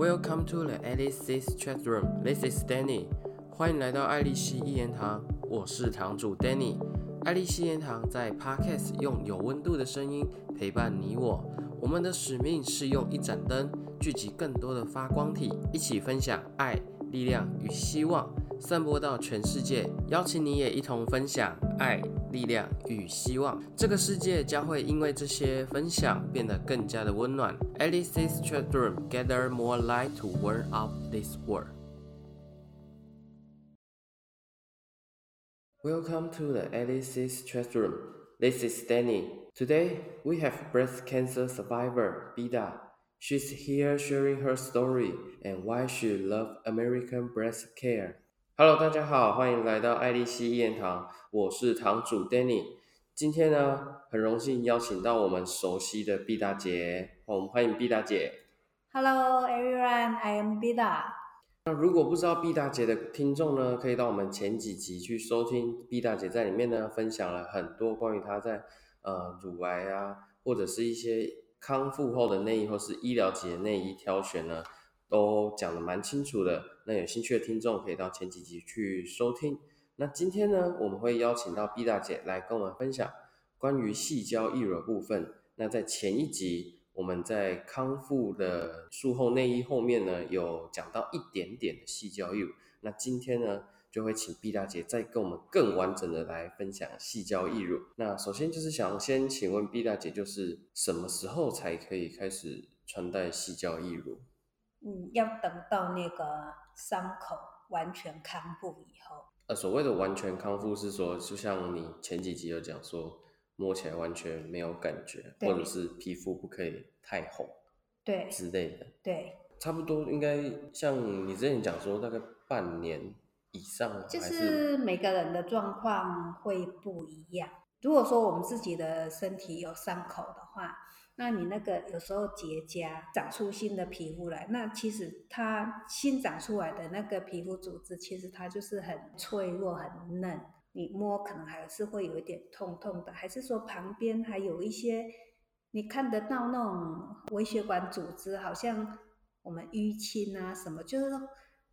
Welcome to the Alice's Chat Room. This is Danny. 欢迎来到爱丽丝一言堂，我是堂主 Danny。爱丽丝一言堂在 Podcast 用有温度的声音陪伴你我。我们的使命是用一盏灯聚集更多的发光体，一起分享爱、力量与希望，散播到全世界。邀请你也一同分享爱、力量与希望。这个世界将会因为这些分享变得更加的温暖。Alice's Chat Room gather more light to warm up this world. Welcome to the Alice's Chat Room. This is Danny. Today we have breast cancer survivor Bida. She's here sharing her story and why she loves American breast care. Hello，大家好，欢迎来到爱丽丝一言堂，我是堂主 Danny。今天呢，很荣幸邀请到我们熟悉的毕大姐，我们欢迎毕大姐。Hello everyone, I am Bida. 那如果不知道毕大姐的听众呢，可以到我们前几集去收听毕大姐在里面呢分享了很多关于她在呃乳癌啊，或者是一些康复后的内衣或是医疗级的内衣挑选呢，都讲的蛮清楚的。那有兴趣的听众可以到前几集去收听。那今天呢，我们会邀请到毕大姐来跟我们分享关于细胶易乳的部分。那在前一集，我们在康复的术后内衣后面呢，有讲到一点点的细胶易乳。那今天呢，就会请毕大姐再跟我们更完整的来分享细胶易乳。那首先就是想先请问毕大姐，就是什么时候才可以开始穿戴细胶易乳？嗯，要等到那个伤口完全康复以后。呃，所谓的完全康复是说，就像你前几集有讲说，摸起来完全没有感觉，或者是皮肤不可以太红对之类的。对，差不多应该像你之前讲说，大概半年以上，就是每个人的状况会不一样。如果说我们自己的身体有伤口的话，那你那个有时候结痂长出新的皮肤来，那其实它新长出来的那个皮肤组织，其实它就是很脆弱、很嫩，你摸可能还是会有一点痛痛的，还是说旁边还有一些你看得到那种微血管组织，好像我们淤青啊什么，就是说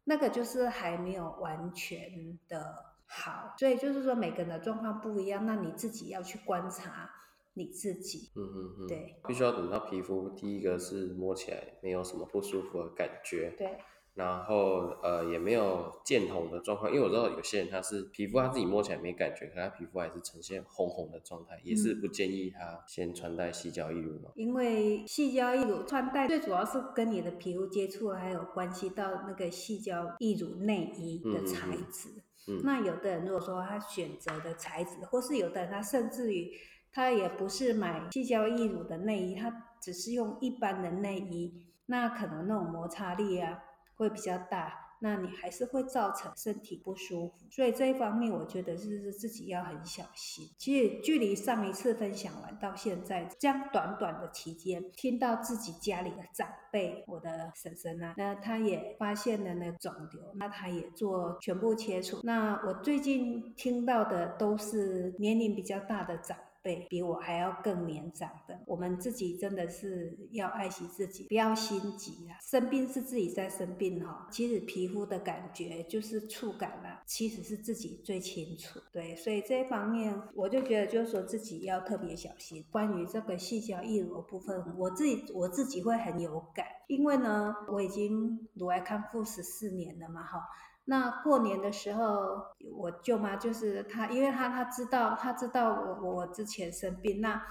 那个就是还没有完全的好，所以就是说每个人的状况不一样，那你自己要去观察你自己。嗯嗯嗯，对必须要等到皮肤第一个是摸起来没有什么不舒服的感觉，对然后呃也没有见红的状况，因为我知道有些人他是皮肤他自己摸起来没感觉，可他皮肤还是呈现红红的状态，也是嗯不建议他先穿戴细胶易乳嘛。因为细胶易乳穿戴最主要是跟你的皮肤接触，还有关系到那个细胶易乳内衣的材质。嗯那有的人如果说他选择的材质，或是有的人他甚至于他也不是买细胶易乳的内衣，他只是用一般的内衣，那可能那种摩擦力啊会比较大，那你还是会造成身体不舒服。所以这一方面，我觉得是自己要很小心。其实距离上一次分享完到现在这样短短的期间，听到自己家里的长辈，我的婶婶啊，那她也发现了那肿瘤，那她也做全部切除。那我最近听到的都是年龄比较大的长辈，比我还要更年长的。我们自己真的是要爱惜自己，不要心急啊。生病是自己在生病哈、其实皮肤的感觉就是触感啦、其实是自己最清楚。对，所以这一方面我就觉得就是说自己要特别小心。关于这个细胶易乳部分，我自己我自己会很有感，因为呢我已经乳癌康复十四年了嘛哈。那过年的时候，我舅妈就是她，因为她她知道她知道我我之前生病，那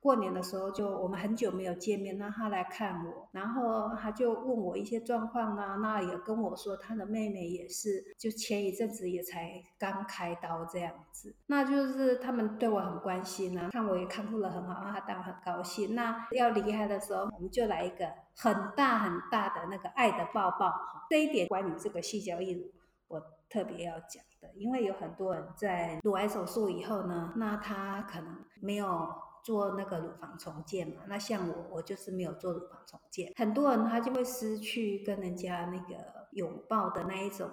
过年的时候就我们很久没有见面，那她来看我，然后她就问我一些状况啊，那也跟我说她的妹妹也是，就前一阵子也才刚开刀这样子，那就是他们对我很关心啊，看我也康复了很好，那她当然很高兴。那要离开的时候，我们就来一个很大很大的那个爱的抱抱，这一点关于这个细胶易乳。我特别要讲的，因为有很多人在乳癌手术以后呢，那他可能没有做那个乳房重建嘛，那像我，我就是没有做乳房重建，很多人他就会失去跟人家那个拥抱的那一种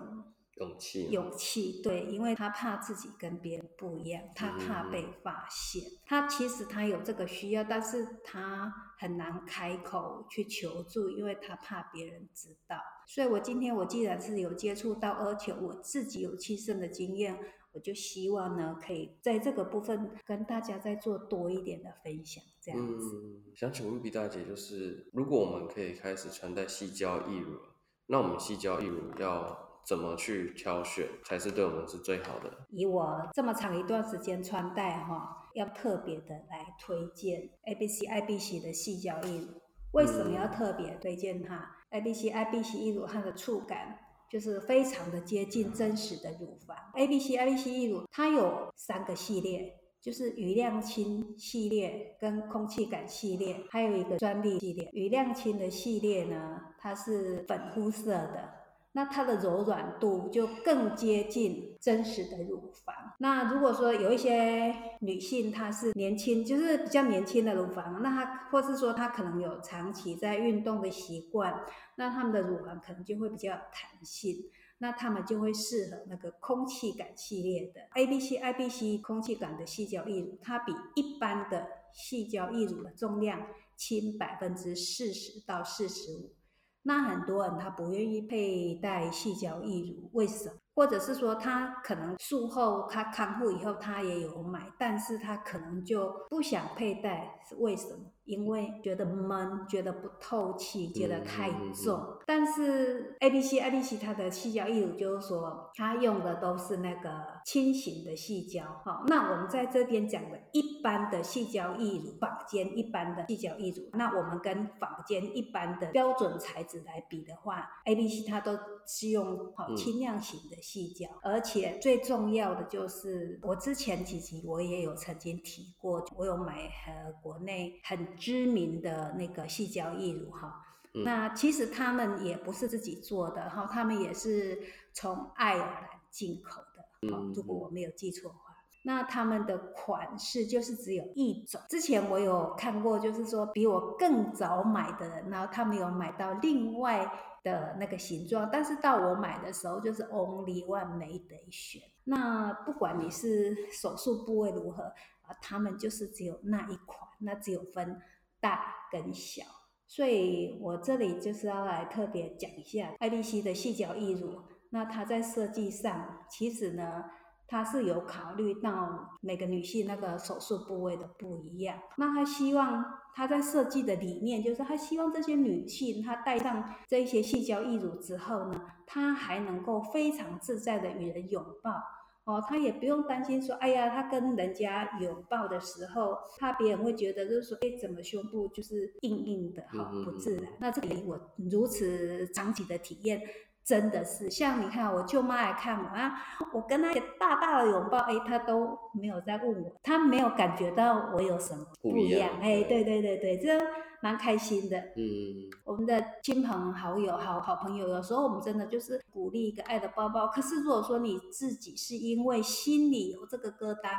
勇气，勇气，对，因为他怕自己跟别人不一样，他怕被发现。他其实他有这个需要，但是他很难开口去求助，因为他怕别人知道。所以我今天我既然是有接触到，而且我自己有亲身的经验，我就希望呢，可以在这个部分跟大家再做多一点的分享，这样子。嗯，想请问毕大姐，就是如果我们可以开始穿戴细胶义乳，那我们细胶义乳要？怎么去挑选才是对我们是最好的？以我这么长一段时间穿戴哈，要特别的来推荐 A B C I B C 的细胶印。为什么要特别推荐它？A B C I B C 义乳它的触感就是非常的接近真实的乳房。A B C I B C 义乳它有三个系列，就是余量清系列跟空气感系列，还有一个专利系列。余量清的系列呢，它是粉肤色的。那它的柔软度就更接近真实的乳房。那如果说有一些女性她是年轻，就是比较年轻的乳房，那她或是说她可能有长期在运动的习惯，那她们的乳房可能就会比较有弹性，那她们就会适合那个空气感系列的 A B C I B C 空气感的细胶义乳，它比一般的细胶义乳的重量轻百分之四十到四十五。那很多人他不愿意佩戴细胶义乳，为什么？或者是说他可能术后他康复以后他也有买，但是他可能就不想佩戴，是为什么？因为觉得闷，觉得不透气，觉得太重。但是 A B C A B C 它的细胶义乳就是说，它用的都是那个轻型的细胶。好，那我们在这边讲的一般的细胶义乳，坊间一般的细胶义乳，那我们跟坊间一般的标准材质来比的话，A B C 它都是用好轻量型的细胶，而且最重要的就是我之前几集我也有曾经提过，我有买呃国内很。知名的那个细胶义乳哈，那其实他们也不是自己做的哈，他们也是从爱尔兰进口的，如果我没有记错的话。那他们的款式就是只有一种，之前我有看过，就是说比我更早买的人，然后他们有买到另外的那个形状，但是到我买的时候就是 only one 没得选。那不管你是手术部位如何啊，他们就是只有那一款，那只有分。大跟小，所以我这里就是要来特别讲一下爱丽丝的细胶义乳。那它在设计上，其实呢，它是有考虑到每个女性那个手术部位的不一样。那他希望他在设计的理念，就是他希望这些女性她戴上这些细胶义乳之后呢，她还能够非常自在的与人拥抱。哦，她也不用担心说，哎呀，她跟人家拥抱的时候，怕别人会觉得就是说，哎，怎么胸部就是硬硬的，哈，不自然。那这里我如此长期的体验。真的是，像你看，我舅妈来看我啊，我跟她大大的拥抱，哎，她都没有在问我，她没有感觉到我有什么不一样，哎，对对对对，这蛮开心的。嗯，我们的亲朋好友、好好朋友，有时候我们真的就是鼓励一个爱的抱抱。可是如果说你自己是因为心里有这个疙瘩，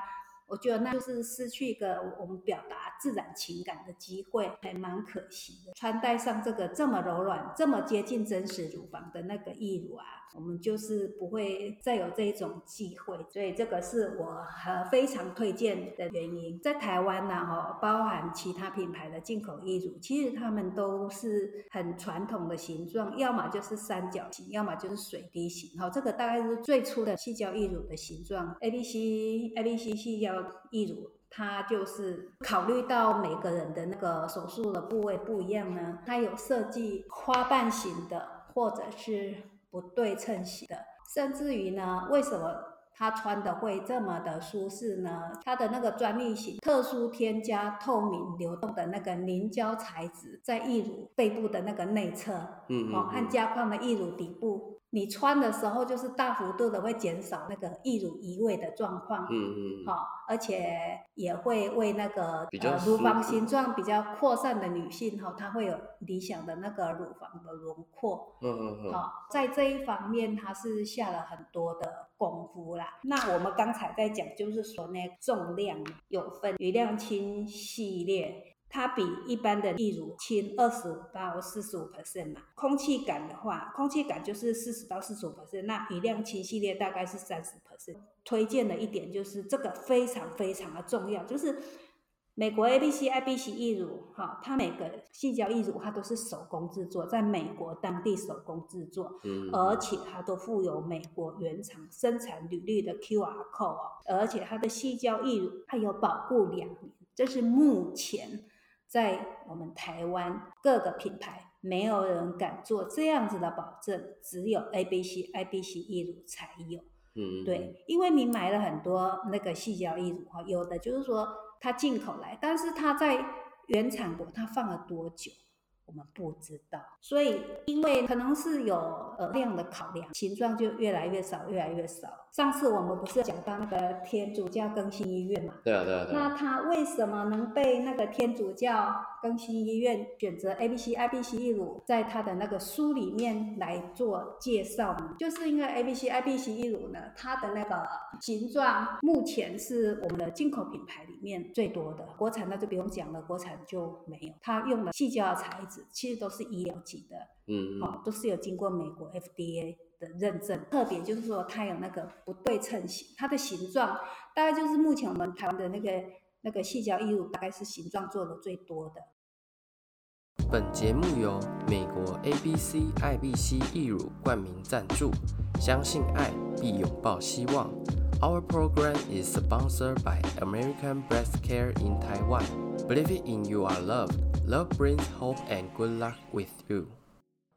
我觉得那就是失去一个我们表达自然情感的机会，还蛮可惜的。穿戴上这个这么柔软、这么接近真实乳房的那个义乳啊。我们就是不会再有这种机会，所以这个是我非常推荐的原因。在台湾呢，哈，包其他品牌的进口义乳，其实它们都是很传统的形状，要么就是三角形，要么就是水滴形。哈，这个大概是最初的细胶义乳的形状。A B C A B C 细胶义乳，它就是考虑到每个人的那个手术的部位不一样呢，它有设计花瓣型的，或者是。不对称型的，甚至于呢，为什么他穿的会这么的舒适呢？它的那个专利型、特殊添加、透明流动的那个凝胶材质，在义乳背部的那个内侧，嗯嗯，哦，和加宽的义乳底部。你穿的时候就是大幅度的会减少那个易乳移位的状况，嗯嗯，好，而且也会为那个呃乳房形状比较扩散的女性哈，她会有理想的那个乳房的轮廓，嗯嗯嗯，好，在这一方面它是下了很多的功夫啦。那我们刚才在讲就是说呢，重量有分余量轻系列。它比一般的义乳轻二十五到四十五 percent 嘛。空气感的话，空气感就是四十到四十五 percent，那雨量轻系列大概是三十 percent。推荐的一点就是这个非常非常的重要，就是。美国 A B C I B C 义乳，哈，它每个细胶义乳它都是手工制作，在美国当地手工制作，嗯，而且它都附有美国原厂生产履历的 Q R code 哦，而且它的细胶义乳它有保护两年，这是目前在我们台湾各个品牌没有人敢做这样子的保证，只有 A B C I B C 义乳才有，嗯，对，因为你买了很多那个细胶义乳哈，有的就是说。它进口来，但是它在原产国，它放了多久？我们不知道，所以因为可能是有呃量的考量，形状就越来越少，越来越少。上次我们不是讲到那个天主教更新医院嘛？对啊，对啊。对啊那他为什么能被那个天主教更新医院选择 A B C I B C 义乳，在他的那个书里面来做介绍呢？就是因为 A B C I B C 义乳呢，它的那个形状目前是我们的进口品牌里面最多的，国产那就不用讲了，国产就没有。它用的细胶材质。其实都是医疗级的，嗯，好，都是有经过美国 FDA 的认证。特别就是说，它有那个不对称型，它的形状大概就是目前我们台湾的那个那个细胶义乳，大概是形状做的最多的。本节目由美国 ABC 爱 B C 义乳冠名赞助，相信爱必拥抱希望。Our program is sponsored by American Breast Care in Taiwan. Believe in you are love, love brings hope and good luck with you.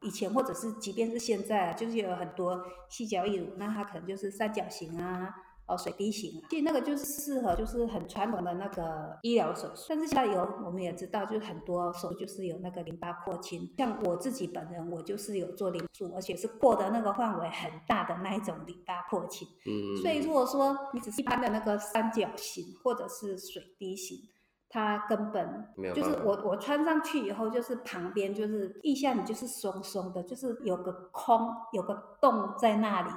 以前或者是即便是现在，就是有很多细脚义乳，那它可能就是三角形啊。哦，水滴形啊，其实那个就是适合，就是很传统的那个医疗手术。但是现在有，我们也知道，就是很多手术就是有那个淋巴扩清。像我自己本人，我就是有做淋术，而且是过的那个范围很大的那一种淋巴扩清。嗯。所以如果说你只是一般的那个三角形或者是水滴型，它根本。就是我我穿上去以后，就是旁边就是腋下你就是松松的，就是有个空有个洞在那里。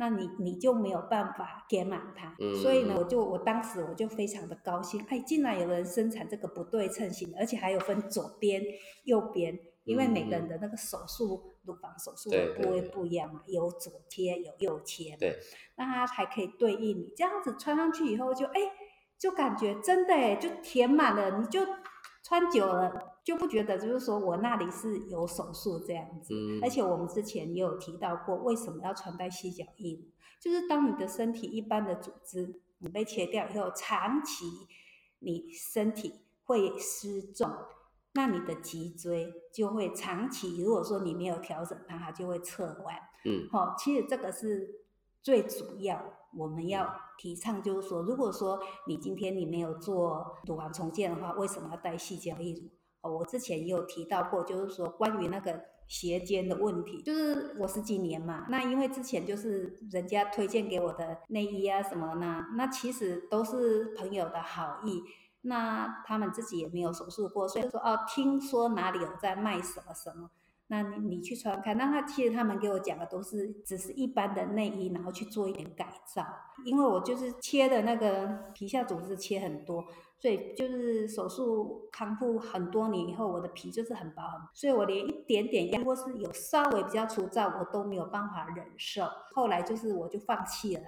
那你你就没有办法填满它，所以呢，我就我当时我就非常的高兴，哎，竟然有人生产这个不对称型，而且还有分左边、右边，因为每个人的那个手术乳房手术的部位不一样嘛，有左切有右切，对，那它还可以对应你这样子穿上去以后就哎，就感觉真的哎，就填满了，你就穿久了。就不觉得，就是说我那里是有手术这样子，而且我们之前也有提到过，为什么要穿戴细脚印？就是当你的身体一般的组织你被切掉以后，长期你身体会失重，那你的脊椎就会长期，如果说你没有调整它，它就会侧弯。嗯，好，其实这个是最主要我们要提倡，就是说，如果说你今天你没有做乳房重建的话，为什么要戴细胶义乳？哦，我之前也有提到过，就是说关于那个斜肩的问题，就是我十几年嘛，那因为之前就是人家推荐给我的内衣啊什么呢，那其实都是朋友的好意，那他们自己也没有手术过，所以说哦，听说哪里有在卖什么什么。那你你去穿看，那他其实他们给我讲的都是只是一般的内衣，然后去做一点改造。因为我就是切的那个皮下组织切很多，所以就是手术康复很多年以后，我的皮就是很薄很，所以我连一点点压或是有稍微比较粗糙，我都没有办法忍受。后来就是我就放弃了，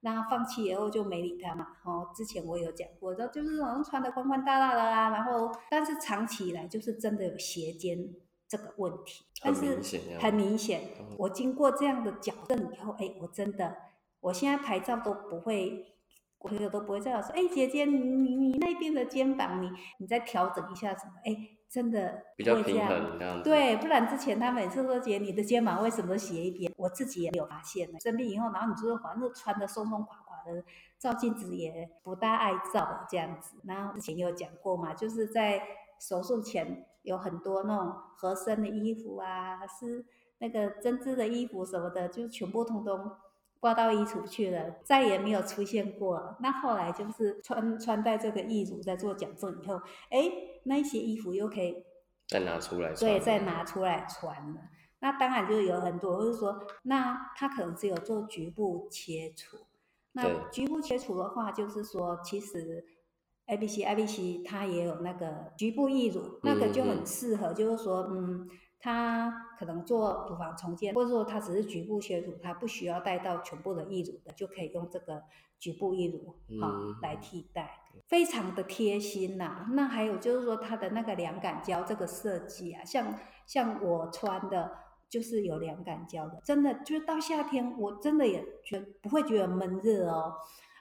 那放弃以后就没理他嘛。哦，之前我有讲过，就就是好像穿的宽宽大大的啊，然后但是长期以来就是真的有斜肩。这个问题，但是很明显，我经过这样的矫正以后，哎，我真的，我现在拍照都不会，朋友都不会再说，哎，姐姐，你你你那边的肩膀，你你再调整一下什么？哎，真的比较平衡这样子。对，不然之前他每次说姐，你的肩膀为什么斜一边？我自己也没有发现呢。生病以后，然后你就是反正穿的松松垮垮的，照镜子也不大爱照这样子。然后之前有讲过嘛，就是在手术前。有很多那种合身的衣服啊，是那个针织的衣服什么的，就全部通通挂到衣橱去了，再也没有出现过。那后来就是穿穿戴这个义乳在做矫正以后，哎，那些衣服又可以再拿出来，对，再拿出来穿了。那当然就有很多，就是说，那他可能只有做局部切除。那局部切除的话，就是说，其实。A B C A B C 它也有那个局部溢乳，那个就很适合，就是说，嗯，它可能做乳房重建，或者说它只是局部血乳，它不需要带到全部的溢乳的，就可以用这个局部溢乳好来替代，非常的贴心呐。那还有就是说它的那个凉感胶这个设计啊，像像我穿的，就是有凉感胶的，真的就是到夏天我真的也觉不会觉得闷热哦。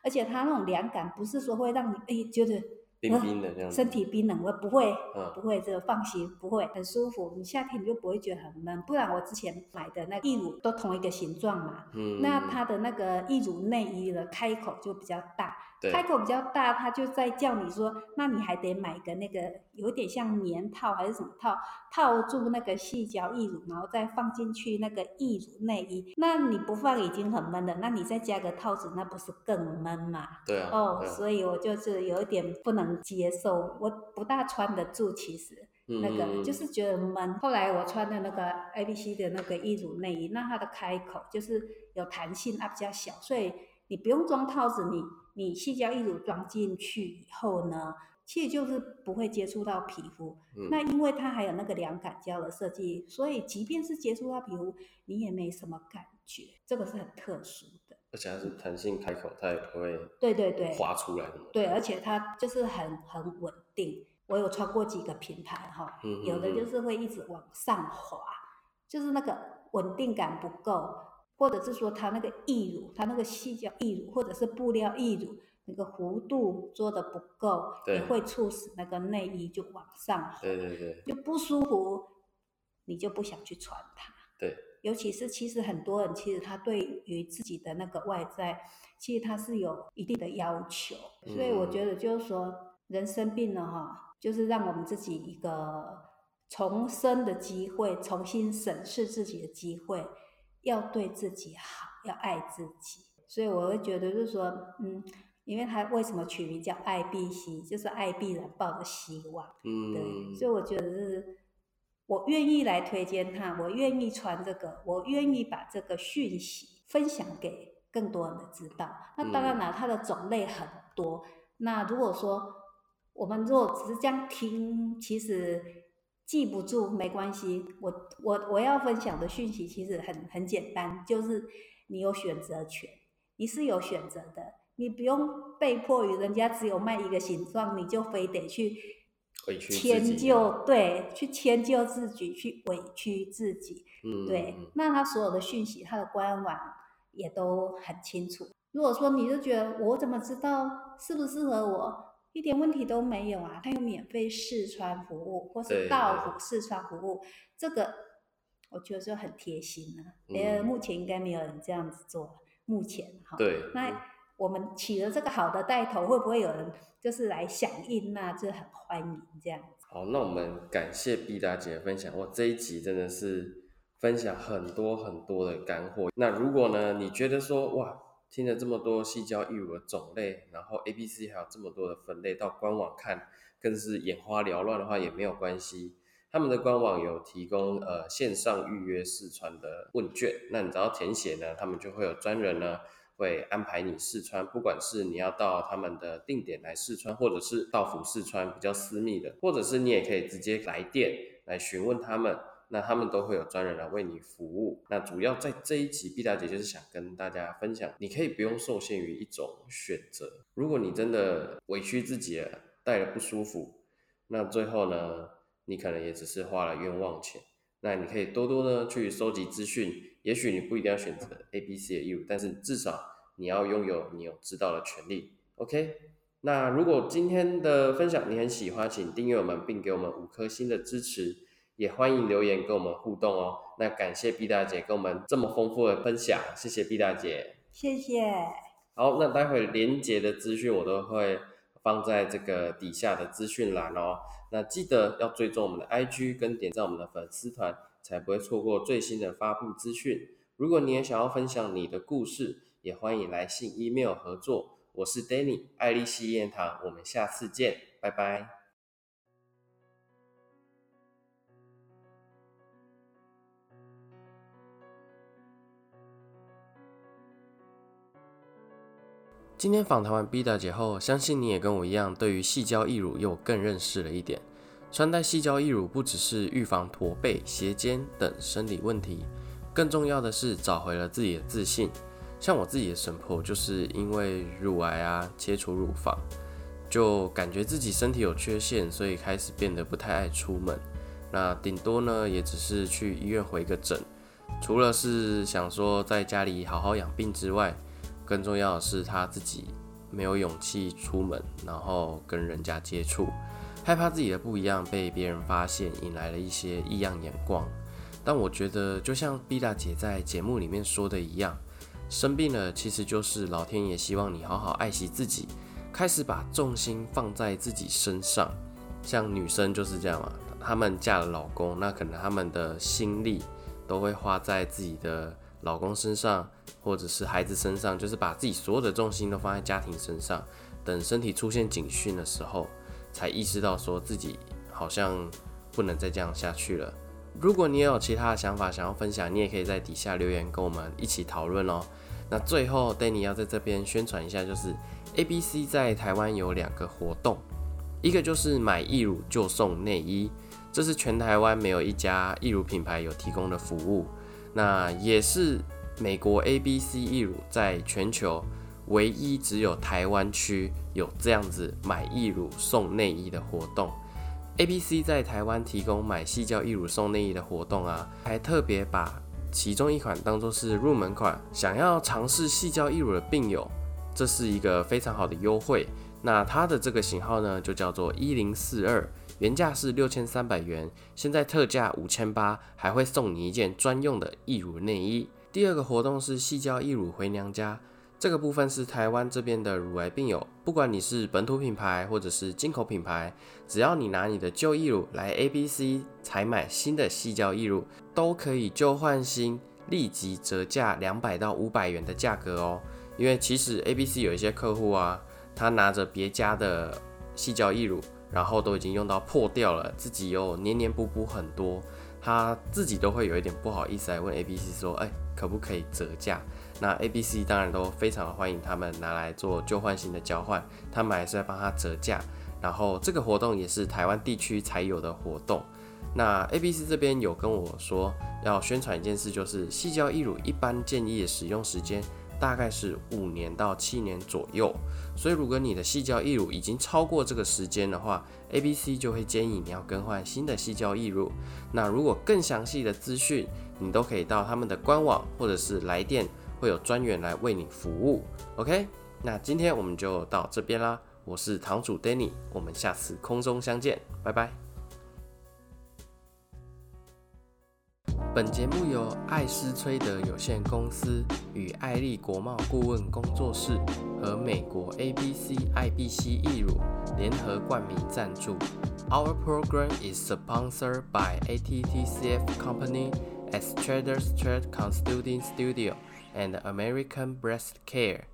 而且它那种凉感不是说会让你哎觉得冰冰的这样，身体冰冷，我不会，不会，这个放心，不会，很舒服。你夏天你就不会觉得很闷。不然我之前买的那义乳都同一个形状嘛，那它的那个义乳内衣的开口就比较大。开口比较大，他就在叫你说，那你还得买个那个有点像棉套还是什么套，套住那个细胶义乳，然后再放进去那个义乳内衣。那你不放已经很闷了，那你再加个套子，那不是更闷嘛？对啊。哦，所以我就是有一点不能接受，我不大穿得住，其实那个就是觉得闷。后来我穿的那个 A B C 的那个义乳内衣，那它的开口就是有弹性，它比较小，所以你不用装套子，你。你细胶一乳装进去以后呢，其实就是不会接触到皮肤。那因为它还有那个凉感胶的设计，所以即便是接触到皮肤，你也没什么感觉。这个是很特殊的。而且它是弹性开口，它也不会对对对滑出来。对，而且它就是很很稳定。我有穿过几个品牌哈，有的就是会一直往上滑，就是那个稳定感不够。或者是说它那个义乳，它那个细胶义乳，或者是布料义乳，那个弧度做的不够，也会促使那个内衣就往上，对对对，就不舒服，你就不想去穿它。对，尤其是其实很多人其实他对于自己的那个外在，其实他是有一定的要求，所以我觉得就是说，人生病了哈，就是让我们自己一个重生的机会，重新审视自己的机会。要对自己好，要爱自己，所以我会觉得就是说，嗯，因为他为什么取名叫爱必希，就是爱必然，抱着希望，嗯，对，所以我觉得是，我愿意来推荐他，我愿意传这个，我愿意把这个讯息分享给更多人的知道。那当然了，它的种类很多。那如果说我们如果只是这样听，其实。记不住没关系，我我我要分享的讯息其实很很简单，就是你有选择权，你是有选择的，你不用被迫于人家只有卖一个形状，你就非得去迁就，对，去迁就自己，去委屈自己，对。那他所有的讯息，他的官网也都很清楚。如果说你就觉得我怎么知道适不适合我？一点问题都没有啊！他有免费试穿服务，或是到府试穿服务，这个我觉得就很贴心了。呃，目前应该没有人这样子做，目前哈。对。那我们起了这个好的带头，会不会有人就是来响应？那就很欢迎这样子。好，那我们感谢毕大姐的分享。哇，这一集真的是分享很多很多的干货。那如果呢，你觉得说哇？听了这么多细胶义乳的种类，然后 A、B、C 还有这么多的分类，到官网看更是眼花缭乱的话也没有关系。他们的官网有提供呃线上预约试穿的问卷，那你只要填写呢，他们就会有专人呢会安排你试穿，不管是你要到他们的定点来试穿，或者是到府试穿比较私密的，或者是你也可以直接来电来询问他们。那他们都会有专人来为你服务。那主要在这一集，毕大姐就是想跟大家分享，你可以不用受限于一种选择。如果你真的委屈自己了，戴了不舒服，那最后呢，你可能也只是花了冤枉钱。那你可以多多呢去收集资讯，也许你不一定要选择 A、B、C 的义务，但是至少你要拥有你有知道的权利。OK，那如果今天的分享你很喜欢，请订阅我们，并给我们五颗星的支持。也欢迎留言跟我们互动哦。那感谢毕大姐跟我们这么丰富的分享，谢谢毕大姐。谢谢。好，那待会连接的资讯我都会放在这个底下的资讯栏哦。那记得要追踪我们的 IG 跟点赞我们的粉丝团，才不会错过最新的发布资讯。如果你也想要分享你的故事，也欢迎来信 email 合作。我是 Danny 爱丽丝燕堂，我们下次见，拜拜。今天访谈完 B 大姐后，相信你也跟我一样，对于细胶义乳又更认识了一点。穿戴细胶义乳不只是预防驼背、斜肩等生理问题，更重要的是找回了自己的自信。像我自己的神婆，就是因为乳癌啊，切除乳房，就感觉自己身体有缺陷，所以开始变得不太爱出门。那顶多呢，也只是去医院回个诊。除了是想说在家里好好养病之外，更重要的是他自己没有勇气出门，然后跟人家接触。害怕自己的不一样被别人发现，引来了一些异样眼光。但我觉得，就像毕大姐在节目里面说的一样，生病了其实就是老天爷希望你好好爱惜自己，开始把重心放在自己身上。像女生就是这样嘛，她们嫁了老公，那可能她们的心力都会花在自己的老公身上，或者是孩子身上，就是把自己所有的重心都放在家庭身上。等身体出现警讯的时候。才意识到说自己好像不能再这样下去了。如果你也有其他的想法想要分享，你也可以在底下留言跟我们一起讨论哦。那最后，Danny 要在这边宣传一下，就是 ABC 在台湾有两个活动，一个就是买义乳就送内衣，这是全台湾没有一家义乳品牌有提供的服务。那也是美国 ABC 义乳在全球。唯一只有台湾区有这样子买义乳送内衣的活动，A B C 在台湾提供买细胶义乳送内衣的活动啊，还特别把其中一款当做是入门款，想要尝试细胶义乳的病友，这是一个非常好的优惠。那它的这个型号呢，就叫做一零四二，原价是六千三百元，现在特价五千八，还会送你一件专用的义乳内衣。第二个活动是细胶义乳回娘家。这个部分是台湾这边的乳癌病友，不管你是本土品牌或者是进口品牌，只要你拿你的旧义乳来 A B C 采买新的细胶义乳，都可以旧换新，立即折价两百到五百元的价格哦。因为其实 A B C 有一些客户啊，他拿着别家的细胶义乳，然后都已经用到破掉了，自己又黏黏补补很多，他自己都会有一点不好意思来问 A B C 说，哎，可不可以折价？那 A、B、C 当然都非常欢迎他们拿来做旧换新的交换，他们还是在帮他折价。然后这个活动也是台湾地区才有的活动。那 A、B、C 这边有跟我说要宣传一件事，就是细胶义乳一般建议的使用时间大概是五年到七年左右。所以如果你的细胶溢乳已经超过这个时间的话，A、B、C 就会建议你要更换新的细胶溢乳。那如果更详细的资讯，你都可以到他们的官网或者是来电。会有专员来为你服务，OK？那今天我们就到这边啦。我是堂主 Danny，我们下次空中相见，拜拜。本节目由艾斯崔德有限公司与艾丽国贸顾问工作室和美国 ABC IBC 易乳联合冠名赞助。Our program is sponsored by ATTCF Company as Trader Street Consulting Studio. and American Breast Care.